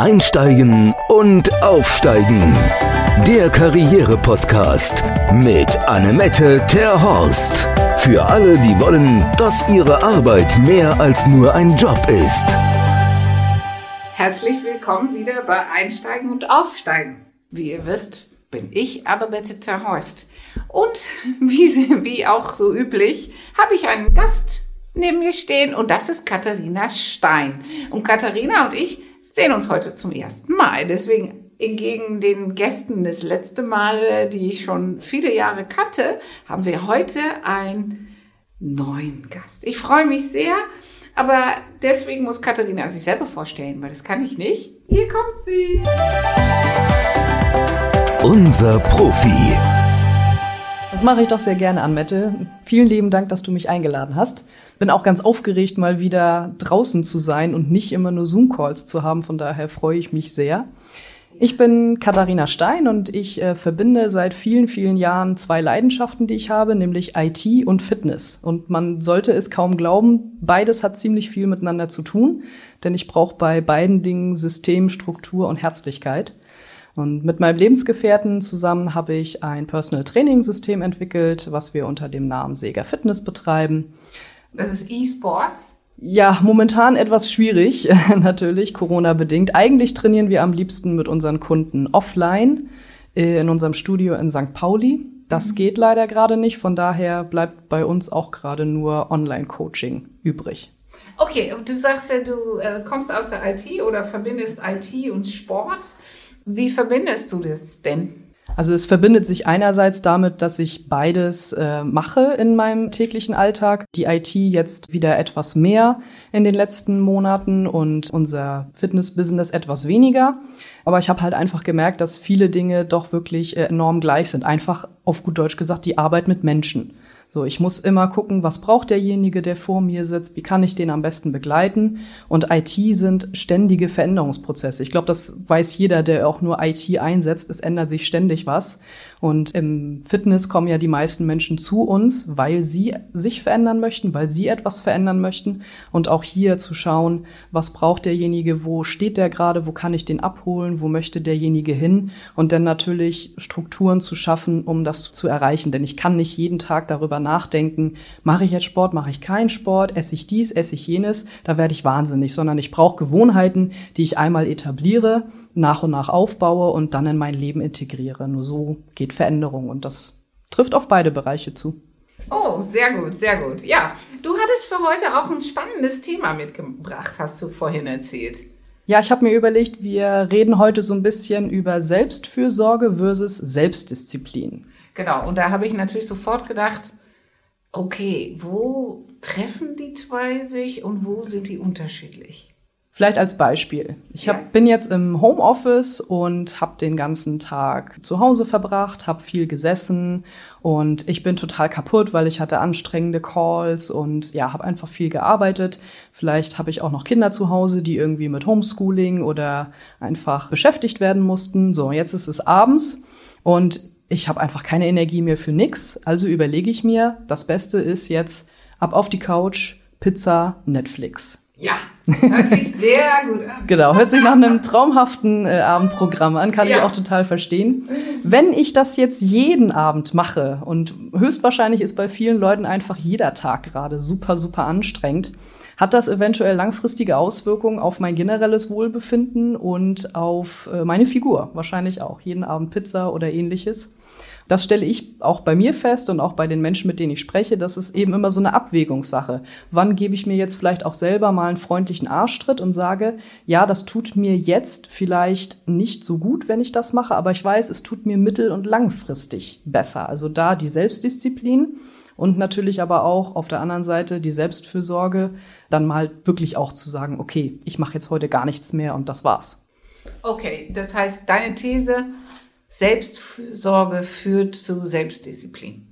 Einsteigen und Aufsteigen. Der Karriere-Podcast mit Annemette Terhorst. Für alle, die wollen, dass ihre Arbeit mehr als nur ein Job ist. Herzlich willkommen wieder bei Einsteigen und Aufsteigen. Wie ihr wisst, bin ich Annemette Terhorst. Und wie, wie auch so üblich, habe ich einen Gast neben mir stehen und das ist Katharina Stein. Und Katharina und ich sehen uns heute zum ersten Mal. Deswegen entgegen den Gästen das letzte Mal, die ich schon viele Jahre kannte, haben wir heute einen neuen Gast. Ich freue mich sehr, aber deswegen muss Katharina sich selber vorstellen, weil das kann ich nicht. Hier kommt sie. Unser Profi. Das mache ich doch sehr gerne, Anmette. Vielen lieben Dank, dass du mich eingeladen hast. Bin auch ganz aufgeregt, mal wieder draußen zu sein und nicht immer nur Zoom-Calls zu haben. Von daher freue ich mich sehr. Ich bin Katharina Stein und ich äh, verbinde seit vielen, vielen Jahren zwei Leidenschaften, die ich habe, nämlich IT und Fitness. Und man sollte es kaum glauben, beides hat ziemlich viel miteinander zu tun, denn ich brauche bei beiden Dingen System, Struktur und Herzlichkeit. Und mit meinem Lebensgefährten zusammen habe ich ein Personal Training System entwickelt, was wir unter dem Namen Sega Fitness betreiben. Das ist E-Sports. Ja, momentan etwas schwierig, natürlich, Corona-bedingt. Eigentlich trainieren wir am liebsten mit unseren Kunden offline äh, in unserem Studio in St. Pauli. Das mhm. geht leider gerade nicht, von daher bleibt bei uns auch gerade nur Online-Coaching übrig. Okay, du sagst ja, du äh, kommst aus der IT oder verbindest IT und Sport. Wie verbindest du das denn? Also es verbindet sich einerseits damit, dass ich beides äh, mache in meinem täglichen Alltag. Die IT jetzt wieder etwas mehr in den letzten Monaten und unser Fitness-Business etwas weniger. Aber ich habe halt einfach gemerkt, dass viele Dinge doch wirklich äh, enorm gleich sind. Einfach auf gut Deutsch gesagt, die Arbeit mit Menschen. So, ich muss immer gucken, was braucht derjenige, der vor mir sitzt, wie kann ich den am besten begleiten? Und IT sind ständige Veränderungsprozesse. Ich glaube, das weiß jeder, der auch nur IT einsetzt. Es ändert sich ständig was. Und im Fitness kommen ja die meisten Menschen zu uns, weil sie sich verändern möchten, weil sie etwas verändern möchten. Und auch hier zu schauen, was braucht derjenige, wo steht der gerade, wo kann ich den abholen, wo möchte derjenige hin? Und dann natürlich Strukturen zu schaffen, um das zu erreichen. Denn ich kann nicht jeden Tag darüber nachdenken, mache ich jetzt Sport, mache ich keinen Sport, esse ich dies, esse ich jenes, da werde ich wahnsinnig, sondern ich brauche Gewohnheiten, die ich einmal etabliere nach und nach aufbaue und dann in mein Leben integriere. Nur so geht Veränderung und das trifft auf beide Bereiche zu. Oh, sehr gut, sehr gut. Ja, du hattest für heute auch ein spannendes Thema mitgebracht, hast du vorhin erzählt. Ja, ich habe mir überlegt, wir reden heute so ein bisschen über Selbstfürsorge versus Selbstdisziplin. Genau, und da habe ich natürlich sofort gedacht, okay, wo treffen die zwei sich und wo sind die unterschiedlich? Vielleicht als Beispiel. Ich hab, ja. bin jetzt im Homeoffice und habe den ganzen Tag zu Hause verbracht, habe viel gesessen und ich bin total kaputt, weil ich hatte anstrengende Calls und ja, habe einfach viel gearbeitet. Vielleicht habe ich auch noch Kinder zu Hause, die irgendwie mit Homeschooling oder einfach beschäftigt werden mussten. So, jetzt ist es abends und ich habe einfach keine Energie mehr für nix. Also überlege ich mir, das Beste ist jetzt ab auf die Couch, Pizza, Netflix. Ja, hört sich sehr gut an. genau, hört sich nach einem traumhaften äh, Abendprogramm an, kann ja. ich auch total verstehen. Wenn ich das jetzt jeden Abend mache und höchstwahrscheinlich ist bei vielen Leuten einfach jeder Tag gerade super, super anstrengend, hat das eventuell langfristige Auswirkungen auf mein generelles Wohlbefinden und auf äh, meine Figur. Wahrscheinlich auch. Jeden Abend Pizza oder ähnliches das stelle ich auch bei mir fest und auch bei den Menschen, mit denen ich spreche, das ist eben immer so eine Abwägungssache. Wann gebe ich mir jetzt vielleicht auch selber mal einen freundlichen Arschtritt und sage, ja, das tut mir jetzt vielleicht nicht so gut, wenn ich das mache, aber ich weiß, es tut mir mittel- und langfristig besser. Also da die Selbstdisziplin und natürlich aber auch auf der anderen Seite die Selbstfürsorge, dann mal wirklich auch zu sagen, okay, ich mache jetzt heute gar nichts mehr und das war's. Okay, das heißt, deine These, Selbstfürsorge führt zu Selbstdisziplin.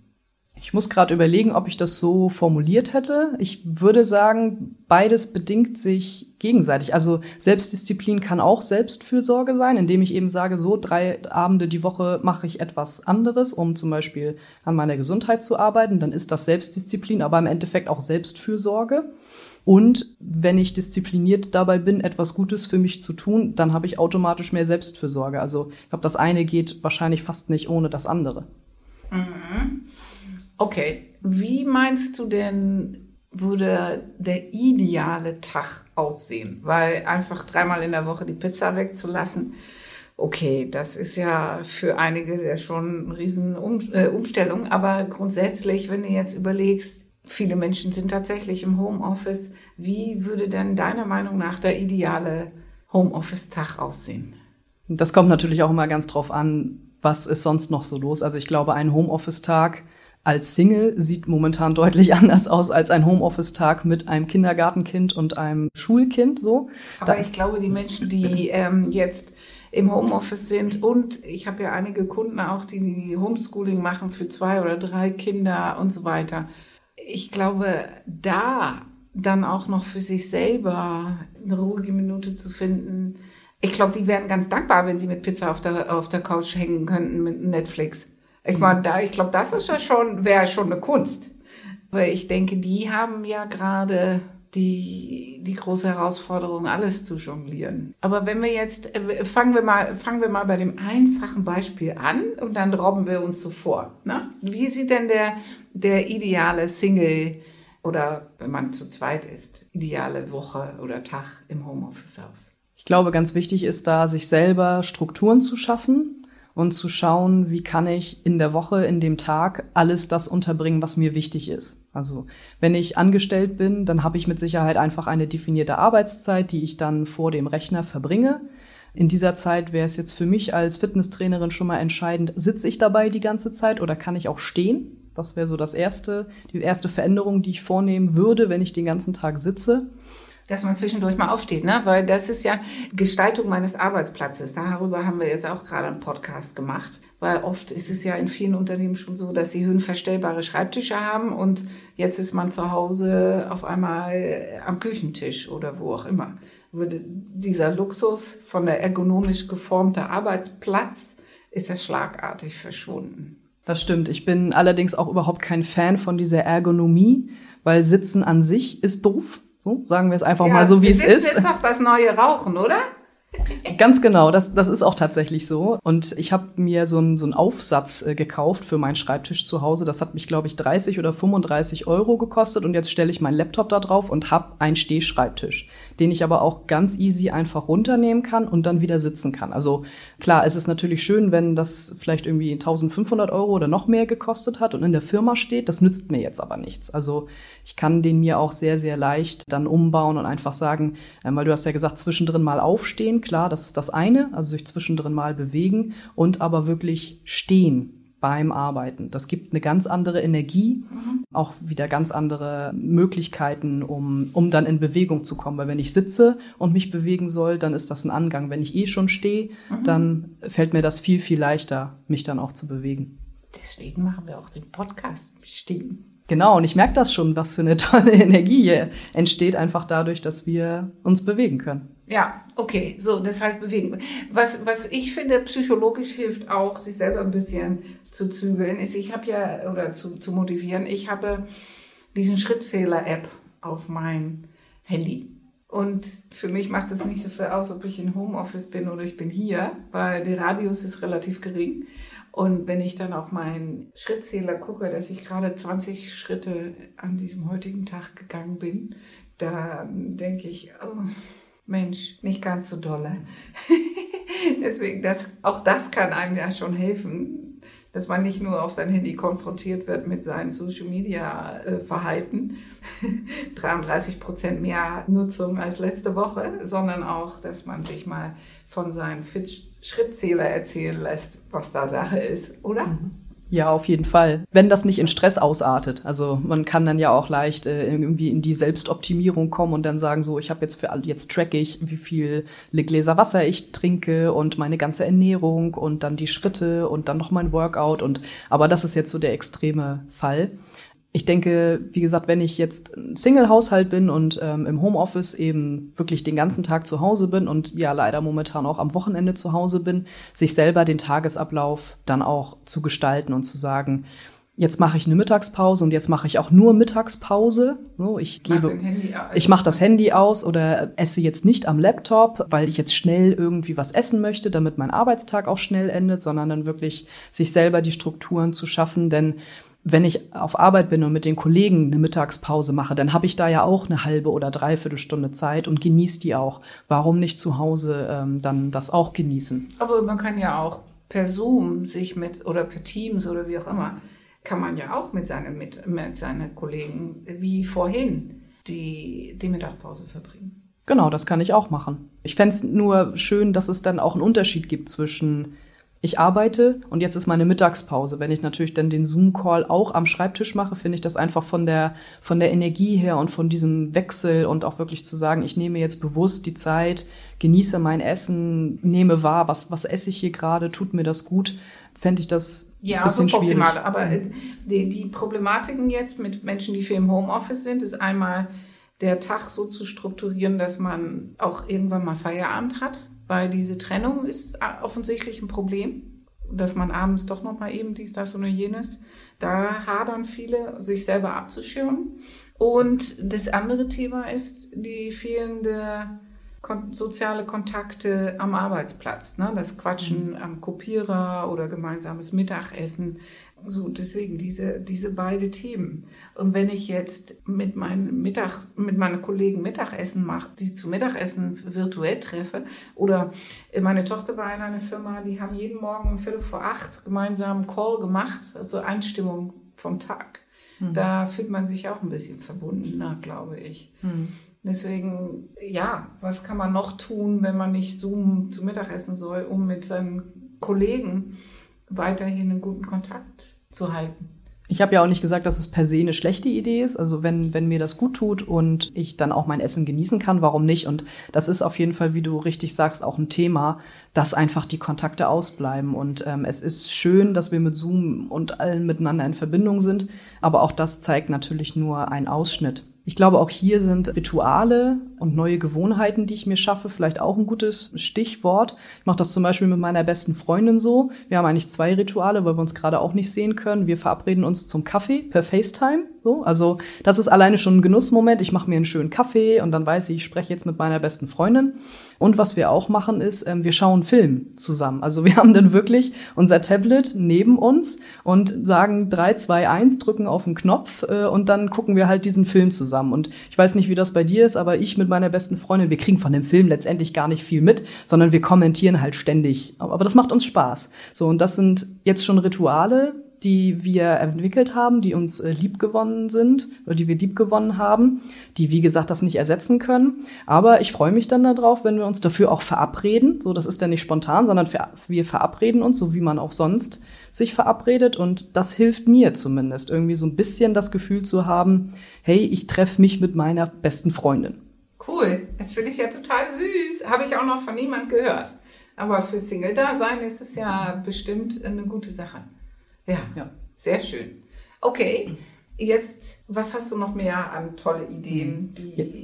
Ich muss gerade überlegen, ob ich das so formuliert hätte. Ich würde sagen, beides bedingt sich gegenseitig. Also Selbstdisziplin kann auch Selbstfürsorge sein, indem ich eben sage, so drei Abende die Woche mache ich etwas anderes, um zum Beispiel an meiner Gesundheit zu arbeiten. Dann ist das Selbstdisziplin, aber im Endeffekt auch Selbstfürsorge. Und wenn ich diszipliniert dabei bin, etwas Gutes für mich zu tun, dann habe ich automatisch mehr Selbstfürsorge. Also ich glaube, das eine geht wahrscheinlich fast nicht ohne das andere. Mhm. Okay, wie meinst du denn, würde der ideale Tag aussehen? Weil einfach dreimal in der Woche die Pizza wegzulassen, okay, das ist ja für einige schon eine riesen äh, Umstellung, aber grundsätzlich, wenn du jetzt überlegst, viele Menschen sind tatsächlich im Homeoffice, wie würde denn deiner Meinung nach der ideale Homeoffice-Tag aussehen? Das kommt natürlich auch immer ganz drauf an, was ist sonst noch so los. Also ich glaube, ein Homeoffice-Tag als Single sieht momentan deutlich anders aus als ein Homeoffice-Tag mit einem Kindergartenkind und einem Schulkind. So. Aber da ich glaube, die Menschen, die ähm, jetzt im Homeoffice sind und ich habe ja einige Kunden auch, die, die Homeschooling machen für zwei oder drei Kinder und so weiter. Ich glaube, da dann auch noch für sich selber eine ruhige Minute zu finden. Ich glaube, die wären ganz dankbar, wenn sie mit Pizza auf der, auf der Couch hängen könnten mit Netflix. Ich meine, da, ich glaube, das ist ja schon, wäre schon eine Kunst. Weil ich denke, die haben ja gerade die, die große Herausforderung, alles zu jonglieren. Aber wenn wir jetzt, äh, fangen wir mal, fangen wir mal bei dem einfachen Beispiel an und dann robben wir uns so vor. Ne? Wie sieht denn der, der ideale Single oder wenn man zu zweit ist, ideale Woche oder Tag im Homeoffice aus? Ich glaube, ganz wichtig ist da, sich selber Strukturen zu schaffen und zu schauen, wie kann ich in der Woche, in dem Tag alles das unterbringen, was mir wichtig ist. Also wenn ich angestellt bin, dann habe ich mit Sicherheit einfach eine definierte Arbeitszeit, die ich dann vor dem Rechner verbringe. In dieser Zeit wäre es jetzt für mich als Fitnesstrainerin schon mal entscheidend, sitze ich dabei die ganze Zeit oder kann ich auch stehen? Das wäre so das erste, die erste Veränderung, die ich vornehmen würde, wenn ich den ganzen Tag sitze dass man zwischendurch mal aufsteht, ne? Weil das ist ja Gestaltung meines Arbeitsplatzes. Darüber haben wir jetzt auch gerade einen Podcast gemacht. Weil oft ist es ja in vielen Unternehmen schon so, dass sie höhenverstellbare Schreibtische haben und jetzt ist man zu Hause auf einmal am Küchentisch oder wo auch immer. Würde dieser Luxus von der ergonomisch geformte Arbeitsplatz ist ja schlagartig verschwunden. Das stimmt. Ich bin allerdings auch überhaupt kein Fan von dieser Ergonomie, weil Sitzen an sich ist doof. So, sagen wir es einfach ja, mal so, wie es ist. Das ist doch das neue Rauchen, oder? Ganz genau, das, das ist auch tatsächlich so. Und ich habe mir so einen so einen Aufsatz äh, gekauft für meinen Schreibtisch zu Hause. Das hat mich, glaube ich, 30 oder 35 Euro gekostet. Und jetzt stelle ich meinen Laptop da drauf und habe einen Stehschreibtisch den ich aber auch ganz easy einfach runternehmen kann und dann wieder sitzen kann. Also klar, es ist natürlich schön, wenn das vielleicht irgendwie 1500 Euro oder noch mehr gekostet hat und in der Firma steht. Das nützt mir jetzt aber nichts. Also ich kann den mir auch sehr, sehr leicht dann umbauen und einfach sagen, äh, weil du hast ja gesagt, zwischendrin mal aufstehen. Klar, das das eine, also sich zwischendrin mal bewegen und aber wirklich stehen beim Arbeiten. Das gibt eine ganz andere Energie, mhm. auch wieder ganz andere Möglichkeiten, um, um dann in Bewegung zu kommen. Weil wenn ich sitze und mich bewegen soll, dann ist das ein Angang. Wenn ich eh schon stehe, mhm. dann fällt mir das viel, viel leichter, mich dann auch zu bewegen. Deswegen machen wir auch den Podcast stehen. Genau, und ich merke das schon, was für eine tolle Energie hier entsteht, einfach dadurch, dass wir uns bewegen können. Ja, okay, so, das heißt bewegen. Was, was ich finde, psychologisch hilft auch, sich selber ein bisschen zu zügeln, ist, ich habe ja, oder zu, zu motivieren, ich habe diesen Schrittzähler-App auf mein Handy. Und für mich macht es nicht so viel aus, ob ich in Homeoffice bin oder ich bin hier, weil der Radius ist relativ gering. Und wenn ich dann auf meinen Schrittzähler gucke, dass ich gerade 20 Schritte an diesem heutigen Tag gegangen bin, dann denke ich, oh, Mensch, nicht ganz so dolle. Deswegen, das, auch das kann einem ja schon helfen, dass man nicht nur auf sein Handy konfrontiert wird mit seinem Social Media äh, Verhalten, 33 Prozent mehr Nutzung als letzte Woche, sondern auch, dass man sich mal von seinem Schrittzähler erzählen lässt, was da Sache ist, oder? Mhm. Ja, auf jeden Fall. Wenn das nicht in Stress ausartet. Also man kann dann ja auch leicht äh, irgendwie in die Selbstoptimierung kommen und dann sagen so, ich habe jetzt für jetzt track ich, wie viel Gläser Wasser ich trinke und meine ganze Ernährung und dann die Schritte und dann noch mein Workout und aber das ist jetzt so der extreme Fall ich denke, wie gesagt, wenn ich jetzt ein Single-Haushalt bin und ähm, im Homeoffice eben wirklich den ganzen Tag zu Hause bin und ja leider momentan auch am Wochenende zu Hause bin, sich selber den Tagesablauf dann auch zu gestalten und zu sagen, jetzt mache ich eine Mittagspause und jetzt mache ich auch nur Mittagspause. So, ich gebe, Mach ich mache das Handy aus oder esse jetzt nicht am Laptop, weil ich jetzt schnell irgendwie was essen möchte, damit mein Arbeitstag auch schnell endet, sondern dann wirklich sich selber die Strukturen zu schaffen, denn wenn ich auf Arbeit bin und mit den Kollegen eine Mittagspause mache, dann habe ich da ja auch eine halbe oder dreiviertel Stunde Zeit und genieße die auch. Warum nicht zu Hause ähm, dann das auch genießen? Aber man kann ja auch per Zoom sich mit oder per Teams oder wie auch immer kann man ja auch mit seinen, mit, mit seinen Kollegen wie vorhin die, die Mittagspause verbringen. Genau, das kann ich auch machen. Ich fände es nur schön, dass es dann auch einen Unterschied gibt zwischen ich arbeite und jetzt ist meine Mittagspause. Wenn ich natürlich dann den Zoom-Call auch am Schreibtisch mache, finde ich das einfach von der, von der Energie her und von diesem Wechsel und auch wirklich zu sagen, ich nehme jetzt bewusst die Zeit, genieße mein Essen, nehme wahr, was, was esse ich hier gerade, tut mir das gut fände ich das ja, ein bisschen so optimal. Schwierig. Aber äh, die, die Problematiken jetzt mit Menschen, die viel im Homeoffice sind, ist einmal der Tag so zu strukturieren, dass man auch irgendwann mal Feierabend hat, weil diese Trennung ist offensichtlich ein Problem, dass man abends doch noch mal eben dies, das oder jenes. Da hadern viele, sich selber abzuschirmen. Und das andere Thema ist die fehlende soziale Kontakte am Arbeitsplatz, ne? das Quatschen mhm. am Kopierer oder gemeinsames Mittagessen. So, deswegen diese, diese beide Themen. Und wenn ich jetzt mit meinen Mittags, mit meinen Kollegen Mittagessen mache, die zu Mittagessen virtuell treffe, oder meine Tochter war in einer Firma, die haben jeden Morgen um Viertel vor acht gemeinsam Call gemacht, also Einstimmung vom Tag. Mhm. Da fühlt man sich auch ein bisschen verbundener, glaube ich. Mhm. Deswegen, ja, was kann man noch tun, wenn man nicht Zoom zu Mittagessen soll, um mit seinen Kollegen weiterhin einen guten Kontakt zu halten? Ich habe ja auch nicht gesagt, dass es per se eine schlechte Idee ist. Also wenn, wenn mir das gut tut und ich dann auch mein Essen genießen kann, warum nicht? Und das ist auf jeden Fall, wie du richtig sagst, auch ein Thema, dass einfach die Kontakte ausbleiben. Und ähm, es ist schön, dass wir mit Zoom und allen miteinander in Verbindung sind. Aber auch das zeigt natürlich nur einen Ausschnitt. Ich glaube, auch hier sind Rituale und neue Gewohnheiten, die ich mir schaffe, vielleicht auch ein gutes Stichwort. Ich mache das zum Beispiel mit meiner besten Freundin so. Wir haben eigentlich zwei Rituale, weil wir uns gerade auch nicht sehen können. Wir verabreden uns zum Kaffee per FaceTime. So, also das ist alleine schon ein Genussmoment. Ich mache mir einen schönen Kaffee und dann weiß ich, ich spreche jetzt mit meiner besten Freundin. Und was wir auch machen, ist, ähm, wir schauen Film zusammen. Also wir haben dann wirklich unser Tablet neben uns und sagen 3, 2, 1, drücken auf den Knopf äh, und dann gucken wir halt diesen Film zusammen. Und ich weiß nicht, wie das bei dir ist, aber ich mit meiner besten Freundin, wir kriegen von dem Film letztendlich gar nicht viel mit, sondern wir kommentieren halt ständig. Aber das macht uns Spaß. So, und das sind jetzt schon Rituale, die wir entwickelt haben, die uns äh, liebgewonnen sind oder die wir liebgewonnen haben, die wie gesagt das nicht ersetzen können. Aber ich freue mich dann darauf, wenn wir uns dafür auch verabreden. So, das ist ja nicht spontan, sondern wir verabreden uns, so wie man auch sonst sich verabredet. Und das hilft mir zumindest, irgendwie so ein bisschen das Gefühl zu haben, hey, ich treffe mich mit meiner besten Freundin. Cool, das finde ich ja total süß. Habe ich auch noch von niemand gehört. Aber für Single-Dasein ist es ja bestimmt eine gute Sache. Ja, ja. sehr schön. Okay, jetzt, was hast du noch mehr an tolle Ideen?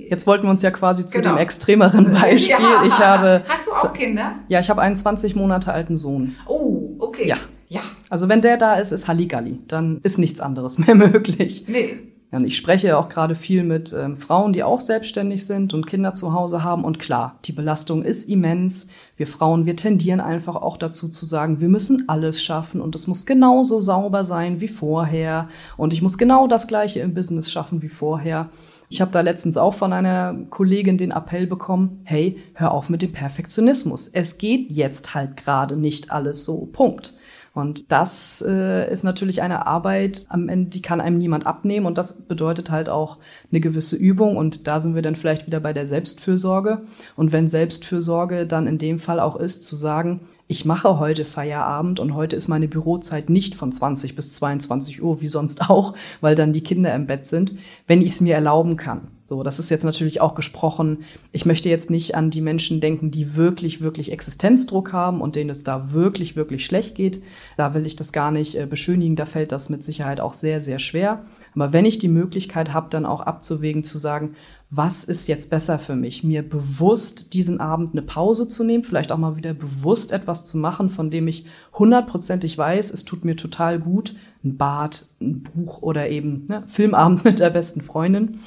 jetzt wollten wir uns ja quasi zu genau. dem extremeren Beispiel. Ja. Ich habe, hast du auch Kinder? Ja, ich habe einen 20 Monate alten Sohn. Oh, okay. Ja. Ja. Also wenn der da ist, ist Halligalli. Dann ist nichts anderes mehr möglich. Nee. Ja, und ich spreche auch gerade viel mit ähm, Frauen, die auch selbstständig sind und Kinder zu Hause haben. Und klar, die Belastung ist immens. Wir Frauen, wir tendieren einfach auch dazu zu sagen, wir müssen alles schaffen und es muss genauso sauber sein wie vorher. Und ich muss genau das Gleiche im Business schaffen wie vorher. Ich habe da letztens auch von einer Kollegin den Appell bekommen, hey, hör auf mit dem Perfektionismus. Es geht jetzt halt gerade nicht alles so. Punkt. Und das äh, ist natürlich eine Arbeit, am Ende, die kann einem niemand abnehmen. Und das bedeutet halt auch eine gewisse Übung. Und da sind wir dann vielleicht wieder bei der Selbstfürsorge. Und wenn Selbstfürsorge dann in dem Fall auch ist, zu sagen, ich mache heute Feierabend und heute ist meine Bürozeit nicht von 20 bis 22 Uhr, wie sonst auch, weil dann die Kinder im Bett sind, wenn ich es mir erlauben kann. So, das ist jetzt natürlich auch gesprochen. Ich möchte jetzt nicht an die Menschen denken, die wirklich, wirklich Existenzdruck haben und denen es da wirklich, wirklich schlecht geht. Da will ich das gar nicht äh, beschönigen. Da fällt das mit Sicherheit auch sehr, sehr schwer. Aber wenn ich die Möglichkeit habe, dann auch abzuwägen, zu sagen, was ist jetzt besser für mich? Mir bewusst diesen Abend eine Pause zu nehmen, vielleicht auch mal wieder bewusst etwas zu machen, von dem ich hundertprozentig weiß, es tut mir total gut, ein Bad, ein Buch oder eben ne, Filmabend mit der besten Freundin?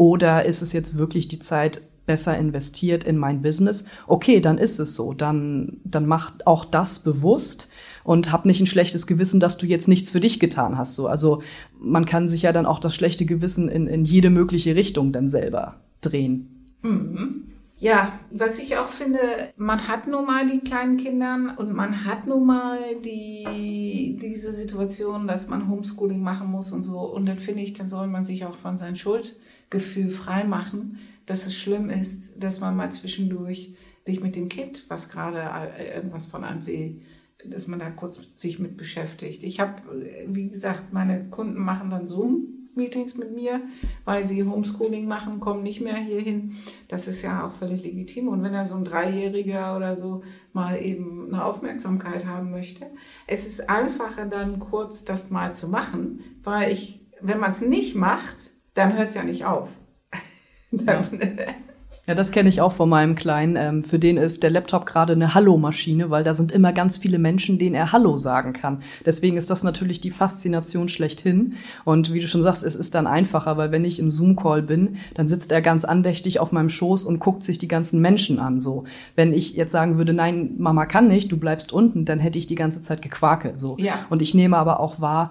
Oder ist es jetzt wirklich die Zeit besser investiert in mein Business? Okay, dann ist es so. Dann, dann macht auch das bewusst und hab nicht ein schlechtes Gewissen, dass du jetzt nichts für dich getan hast. So, also man kann sich ja dann auch das schlechte Gewissen in, in jede mögliche Richtung dann selber drehen. Mhm. Ja, was ich auch finde, man hat nun mal die kleinen Kinder und man hat nun mal die, diese Situation, dass man Homeschooling machen muss und so. Und dann finde ich, da soll man sich auch von seinem Schuldgefühl freimachen, dass es schlimm ist, dass man mal zwischendurch sich mit dem Kind, was gerade irgendwas von einem will, dass man da kurz sich mit beschäftigt. Ich habe, wie gesagt, meine Kunden machen dann Zoom Meetings mit mir, weil sie Homeschooling machen, kommen nicht mehr hierhin. Das ist ja auch völlig legitim. Und wenn er so ein Dreijähriger oder so mal eben eine Aufmerksamkeit haben möchte, es ist einfacher dann kurz das mal zu machen, weil ich, wenn man es nicht macht, dann hört es ja nicht auf. ja. Ja, das kenne ich auch von meinem Kleinen. Ähm, für den ist der Laptop gerade eine Hallo-Maschine, weil da sind immer ganz viele Menschen, denen er Hallo sagen kann. Deswegen ist das natürlich die Faszination schlechthin. Und wie du schon sagst, es ist dann einfacher, weil wenn ich im Zoom-Call bin, dann sitzt er ganz andächtig auf meinem Schoß und guckt sich die ganzen Menschen an. So, wenn ich jetzt sagen würde, nein, Mama kann nicht, du bleibst unten, dann hätte ich die ganze Zeit gequake. So. Ja. Und ich nehme aber auch wahr,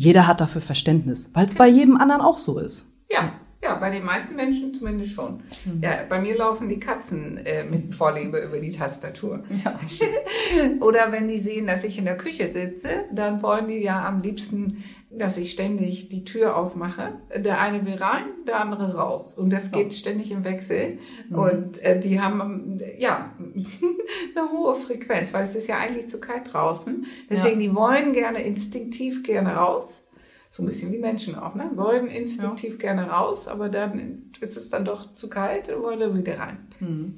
jeder hat dafür Verständnis, weil es bei jedem anderen auch so ist. Ja, ja, bei den meisten Menschen zumindest schon. Mhm. Ja, bei mir laufen die Katzen äh, mit Vorliebe über die Tastatur. Ja. Oder wenn die sehen, dass ich in der Küche sitze, dann wollen die ja am liebsten, dass ich ständig die Tür aufmache. Der eine will rein, der andere raus. Und das geht ja. ständig im Wechsel. Mhm. Und äh, die haben ja eine hohe Frequenz, weil es ist ja eigentlich zu kalt draußen. Deswegen, ja. die wollen gerne instinktiv gerne raus so ein bisschen wie Menschen auch, ne? Wollen instinktiv ja. gerne raus, aber dann ist es dann doch zu kalt und wollen wieder rein. Mhm.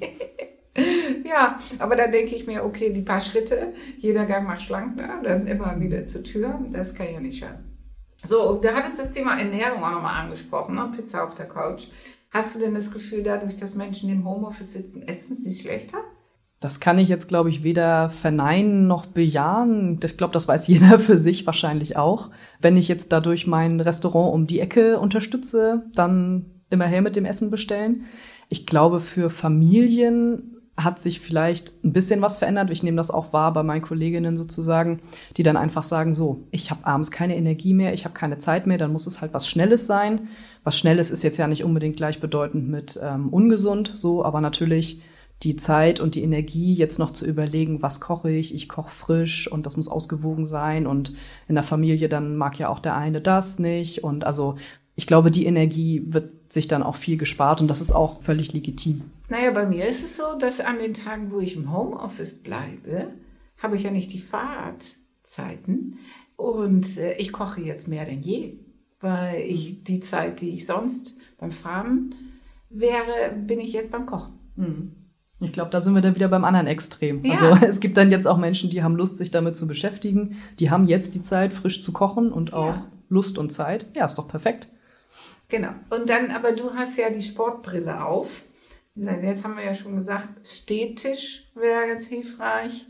ja, aber da denke ich mir, okay, die paar Schritte, jeder Gang macht schlank, ne? dann immer wieder zur Tür, das kann ja nicht schaden. So, da hattest das Thema Ernährung auch nochmal angesprochen, ne? Pizza auf der Couch. Hast du denn das Gefühl, dadurch, dass Menschen im Homeoffice sitzen, essen sie schlechter? Das kann ich jetzt, glaube ich, weder verneinen noch bejahen. Ich glaube, das weiß jeder für sich wahrscheinlich auch. Wenn ich jetzt dadurch mein Restaurant um die Ecke unterstütze, dann immer her mit dem Essen bestellen. Ich glaube, für Familien hat sich vielleicht ein bisschen was verändert. Ich nehme das auch wahr bei meinen Kolleginnen sozusagen, die dann einfach sagen, so, ich habe abends keine Energie mehr, ich habe keine Zeit mehr, dann muss es halt was Schnelles sein. Was Schnelles ist jetzt ja nicht unbedingt gleichbedeutend mit ähm, ungesund, so, aber natürlich die Zeit und die Energie, jetzt noch zu überlegen, was koche ich? Ich koche frisch und das muss ausgewogen sein. Und in der Familie dann mag ja auch der eine das nicht. Und also ich glaube, die Energie wird sich dann auch viel gespart und das ist auch völlig legitim. Naja, bei mir ist es so, dass an den Tagen, wo ich im Homeoffice bleibe, habe ich ja nicht die Fahrtzeiten. Und äh, ich koche jetzt mehr denn je, weil ich mhm. die Zeit, die ich sonst beim Fahren wäre, bin ich jetzt beim Kochen. Mhm. Ich glaube, da sind wir dann wieder beim anderen Extrem. Ja. Also es gibt dann jetzt auch Menschen, die haben Lust, sich damit zu beschäftigen. Die haben jetzt die Zeit, frisch zu kochen und auch ja. Lust und Zeit. Ja, ist doch perfekt. Genau. Und dann, aber du hast ja die Sportbrille auf. Jetzt haben wir ja schon gesagt, Stehtisch wäre jetzt hilfreich.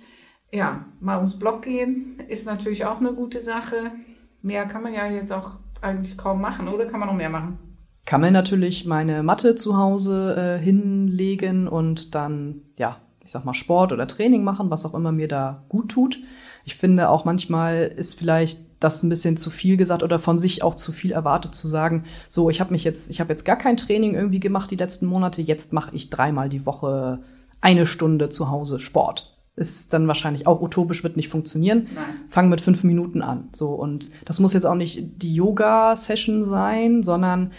Ja, mal ums Block gehen ist natürlich auch eine gute Sache. Mehr kann man ja jetzt auch eigentlich kaum machen, oder kann man noch mehr machen? Kann mir natürlich meine Matte zu Hause äh, hinlegen und dann, ja, ich sag mal, Sport oder Training machen, was auch immer mir da gut tut. Ich finde auch manchmal ist vielleicht das ein bisschen zu viel gesagt oder von sich auch zu viel erwartet zu sagen, so, ich habe mich jetzt, ich habe jetzt gar kein Training irgendwie gemacht die letzten Monate, jetzt mache ich dreimal die Woche eine Stunde zu Hause Sport. Ist dann wahrscheinlich auch utopisch, wird nicht funktionieren. Nein. Fang mit fünf Minuten an. So, und das muss jetzt auch nicht die Yoga-Session sein, sondern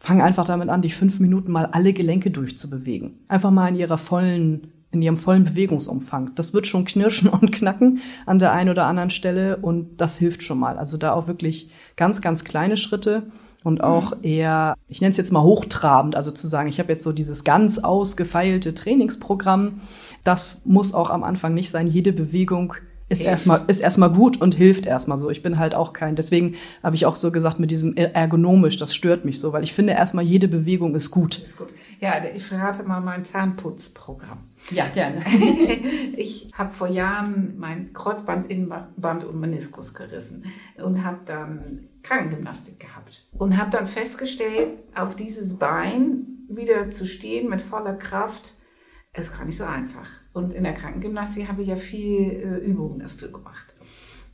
fang einfach damit an, die fünf Minuten mal alle Gelenke durchzubewegen. Einfach mal in ihrer vollen, in ihrem vollen Bewegungsumfang. Das wird schon knirschen und knacken an der einen oder anderen Stelle und das hilft schon mal. Also da auch wirklich ganz, ganz kleine Schritte und auch eher, ich nenne es jetzt mal hochtrabend, also zu sagen, ich habe jetzt so dieses ganz ausgefeilte Trainingsprogramm. Das muss auch am Anfang nicht sein. Jede Bewegung ist erstmal ist erstmal gut und hilft erstmal so. Ich bin halt auch kein. Deswegen habe ich auch so gesagt mit diesem ergonomisch, das stört mich so, weil ich finde erstmal jede Bewegung ist gut. Ist gut. Ja, ich verrate mal mein Zahnputzprogramm. Ja, gerne. ich habe vor Jahren mein Kreuzband, Innenband und Meniskus gerissen und habe dann Krankengymnastik gehabt und habe dann festgestellt, auf dieses Bein wieder zu stehen mit voller Kraft, ist gar nicht so einfach. Und in der Krankengymnastik habe ich ja viel äh, Übungen dafür gemacht.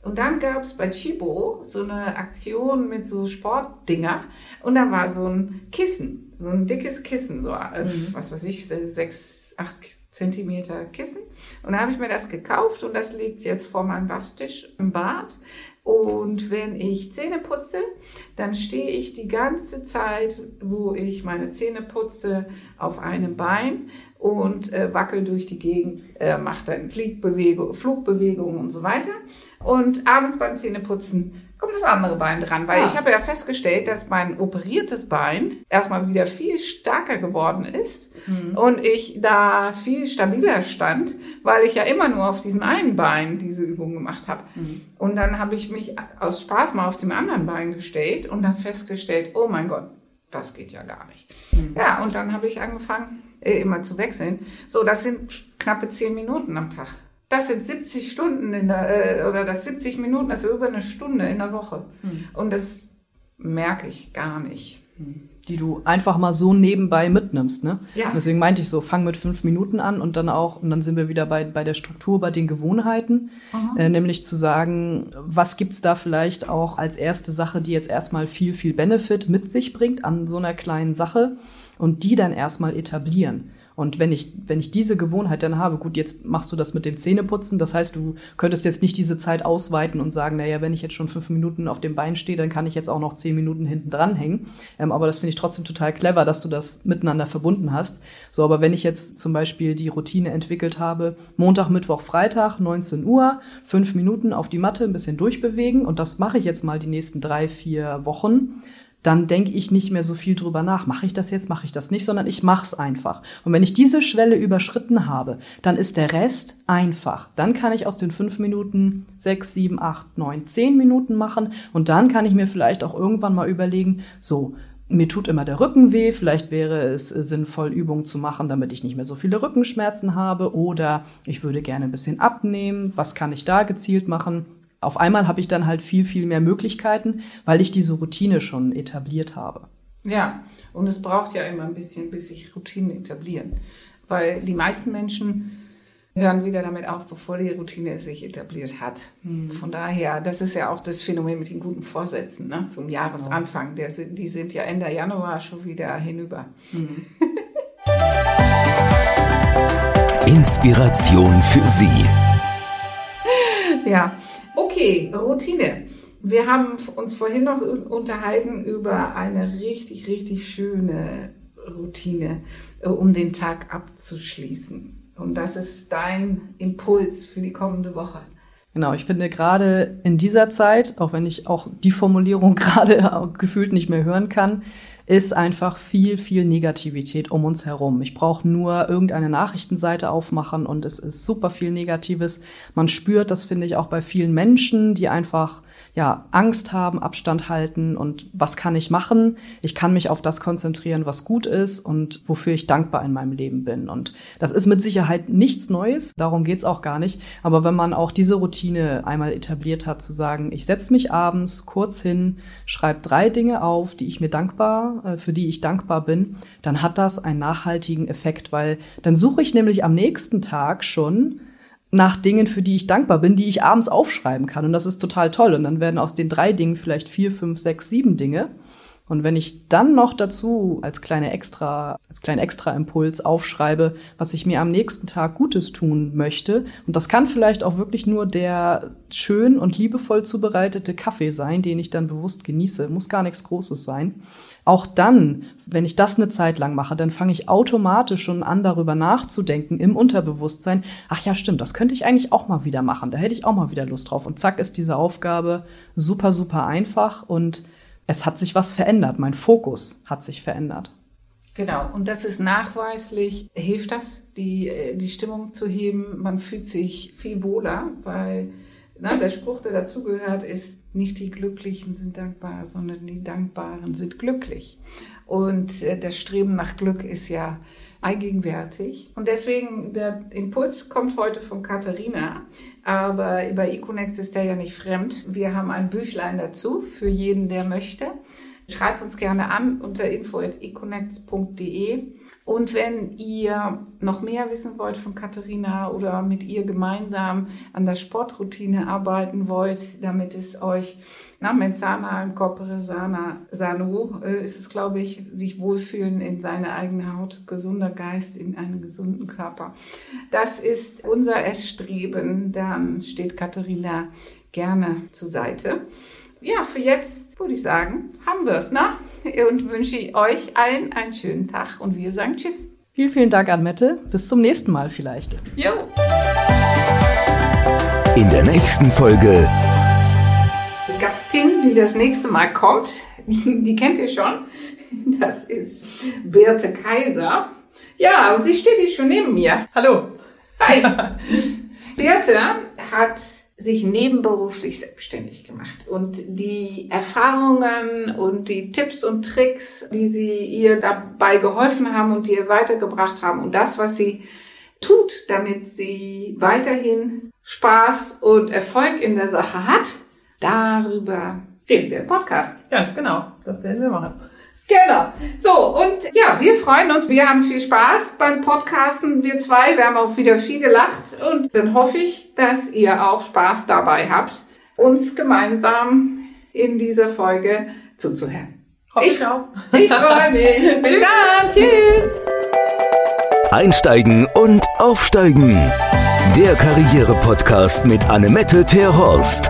Und dann gab es bei Chibo so eine Aktion mit so Sportdinger und da war so ein Kissen, so ein dickes Kissen, so äh, mhm. was weiß ich, sechs, acht Zentimeter Kissen. Und da habe ich mir das gekauft und das liegt jetzt vor meinem Waschtisch im Bad. Und wenn ich Zähne putze, dann stehe ich die ganze Zeit, wo ich meine Zähne putze, auf einem Bein und äh, wackel durch die Gegend, äh, mache dann Fliegbewegung, Flugbewegungen und so weiter. Und abends beim Zähneputzen kommt das andere Bein dran, weil ja. ich habe ja festgestellt, dass mein operiertes Bein erstmal wieder viel stärker geworden ist mhm. und ich da viel stabiler stand, weil ich ja immer nur auf diesem einen Bein diese Übung gemacht habe. Mhm. Und dann habe ich mich aus Spaß mal auf dem anderen Bein gestellt und dann festgestellt, oh mein Gott, das geht ja gar nicht. Mhm. Ja, und dann habe ich angefangen, äh, immer zu wechseln. So, das sind knappe zehn Minuten am Tag. Das sind 70 Stunden in der, äh, oder das 70 Minuten, also über eine Stunde in der Woche. Hm. Und das merke ich gar nicht. Hm. Die du einfach mal so nebenbei mitnimmst, ne? Ja. Deswegen meinte ich so, fang mit fünf Minuten an und dann auch, und dann sind wir wieder bei, bei der Struktur, bei den Gewohnheiten, äh, nämlich zu sagen, was gibt's da vielleicht auch als erste Sache, die jetzt erstmal viel, viel Benefit mit sich bringt an so einer kleinen Sache und die dann erstmal etablieren. Und wenn ich, wenn ich diese Gewohnheit dann habe, gut, jetzt machst du das mit dem Zähneputzen. Das heißt, du könntest jetzt nicht diese Zeit ausweiten und sagen, naja, wenn ich jetzt schon fünf Minuten auf dem Bein stehe, dann kann ich jetzt auch noch zehn Minuten hinten dranhängen. Ähm, aber das finde ich trotzdem total clever, dass du das miteinander verbunden hast. So, aber wenn ich jetzt zum Beispiel die Routine entwickelt habe, Montag, Mittwoch, Freitag, 19 Uhr, fünf Minuten auf die Matte ein bisschen durchbewegen und das mache ich jetzt mal die nächsten drei, vier Wochen dann denke ich nicht mehr so viel drüber nach. Mache ich das jetzt, mache ich das nicht, sondern ich mache es einfach. Und wenn ich diese Schwelle überschritten habe, dann ist der Rest einfach. Dann kann ich aus den fünf Minuten sechs, sieben, acht, neun, zehn Minuten machen und dann kann ich mir vielleicht auch irgendwann mal überlegen, so, mir tut immer der Rücken weh, vielleicht wäre es sinnvoll, Übungen zu machen, damit ich nicht mehr so viele Rückenschmerzen habe oder ich würde gerne ein bisschen abnehmen, was kann ich da gezielt machen? Auf einmal habe ich dann halt viel, viel mehr Möglichkeiten, weil ich diese Routine schon etabliert habe. Ja, und es braucht ja immer ein bisschen, bis sich Routinen etablieren. Weil die meisten Menschen hören wieder damit auf, bevor die Routine sich etabliert hat. Mhm. Von daher, das ist ja auch das Phänomen mit den guten Vorsätzen ne? zum Jahresanfang. Der, die sind ja Ende Januar schon wieder hinüber. Mhm. Inspiration für Sie. Ja, Okay, Routine. Wir haben uns vorhin noch unterhalten über eine richtig, richtig schöne Routine, äh, um den Tag abzuschließen. Und das ist dein Impuls für die kommende Woche. Genau, ich finde gerade in dieser Zeit, auch wenn ich auch die Formulierung gerade gefühlt nicht mehr hören kann, ist einfach viel, viel Negativität um uns herum. Ich brauche nur irgendeine Nachrichtenseite aufmachen und es ist super viel Negatives. Man spürt, das finde ich auch bei vielen Menschen, die einfach ja, Angst haben, Abstand halten und was kann ich machen? Ich kann mich auf das konzentrieren, was gut ist und wofür ich dankbar in meinem Leben bin. Und das ist mit Sicherheit nichts Neues, darum geht's auch gar nicht. Aber wenn man auch diese Routine einmal etabliert hat, zu sagen, ich setze mich abends kurz hin, schreibe drei Dinge auf, die ich mir dankbar, äh, für die ich dankbar bin, dann hat das einen nachhaltigen Effekt, weil dann suche ich nämlich am nächsten Tag schon nach Dingen, für die ich dankbar bin, die ich abends aufschreiben kann. Und das ist total toll. Und dann werden aus den drei Dingen vielleicht vier, fünf, sechs, sieben Dinge. Und wenn ich dann noch dazu als kleine extra, als kleinen extra Impuls aufschreibe, was ich mir am nächsten Tag Gutes tun möchte, und das kann vielleicht auch wirklich nur der schön und liebevoll zubereitete Kaffee sein, den ich dann bewusst genieße, muss gar nichts Großes sein. Auch dann, wenn ich das eine Zeit lang mache, dann fange ich automatisch schon an, darüber nachzudenken im Unterbewusstsein. Ach ja, stimmt, das könnte ich eigentlich auch mal wieder machen. Da hätte ich auch mal wieder Lust drauf. Und zack ist diese Aufgabe super, super einfach und es hat sich was verändert. Mein Fokus hat sich verändert. Genau, und das ist nachweislich, hilft das, die, äh, die Stimmung zu heben. Man fühlt sich viel wohler, weil Na, der Spruch, der dazugehört, ist, nicht die Glücklichen sind dankbar, sondern die Dankbaren sind glücklich. Und äh, das Streben nach Glück ist ja allgegenwärtig. Und deswegen, der Impuls kommt heute von Katharina, aber bei Econex ist der ja nicht fremd. Wir haben ein Büchlein dazu für jeden, der möchte. Schreibt uns gerne an unter info.econex.de und wenn ihr noch mehr wissen wollt von Katharina oder mit ihr gemeinsam an der Sportroutine arbeiten wollt, damit es euch na, Menzana und Corpore Sana, Sano äh, ist es, glaube ich, sich wohlfühlen in seine eigene Haut, gesunder Geist in einen gesunden Körper. Das ist unser Essstreben. Dann steht Katharina gerne zur Seite. Ja, für jetzt würde ich sagen, haben wir es, ne? Und wünsche euch allen einen schönen Tag und wir sagen Tschüss. Vielen, vielen Dank, Annette. Bis zum nächsten Mal vielleicht. Jo. In der nächsten Folge. Die Gastin, die das nächste Mal kommt, die kennt ihr schon. Das ist Birte Kaiser. Ja, sie steht hier schon neben mir. Hallo. Hi. Birte hat sich nebenberuflich selbstständig gemacht und die Erfahrungen und die Tipps und Tricks, die sie ihr dabei geholfen haben und die ihr weitergebracht haben und das, was sie tut, damit sie weiterhin Spaß und Erfolg in der Sache hat, darüber reden wir im Podcast. Ganz genau, das werden wir machen. Genau. So, und ja, wir freuen uns. Wir haben viel Spaß beim Podcasten. Wir zwei, wir haben auch wieder viel gelacht. Und dann hoffe ich, dass ihr auch Spaß dabei habt, uns gemeinsam in dieser Folge zuzuhören. Hoffe ich, auch. Ich freue mich. Bis dann. Tschüss. Einsteigen und aufsteigen. Der Karriere-Podcast mit Annemette Terhorst.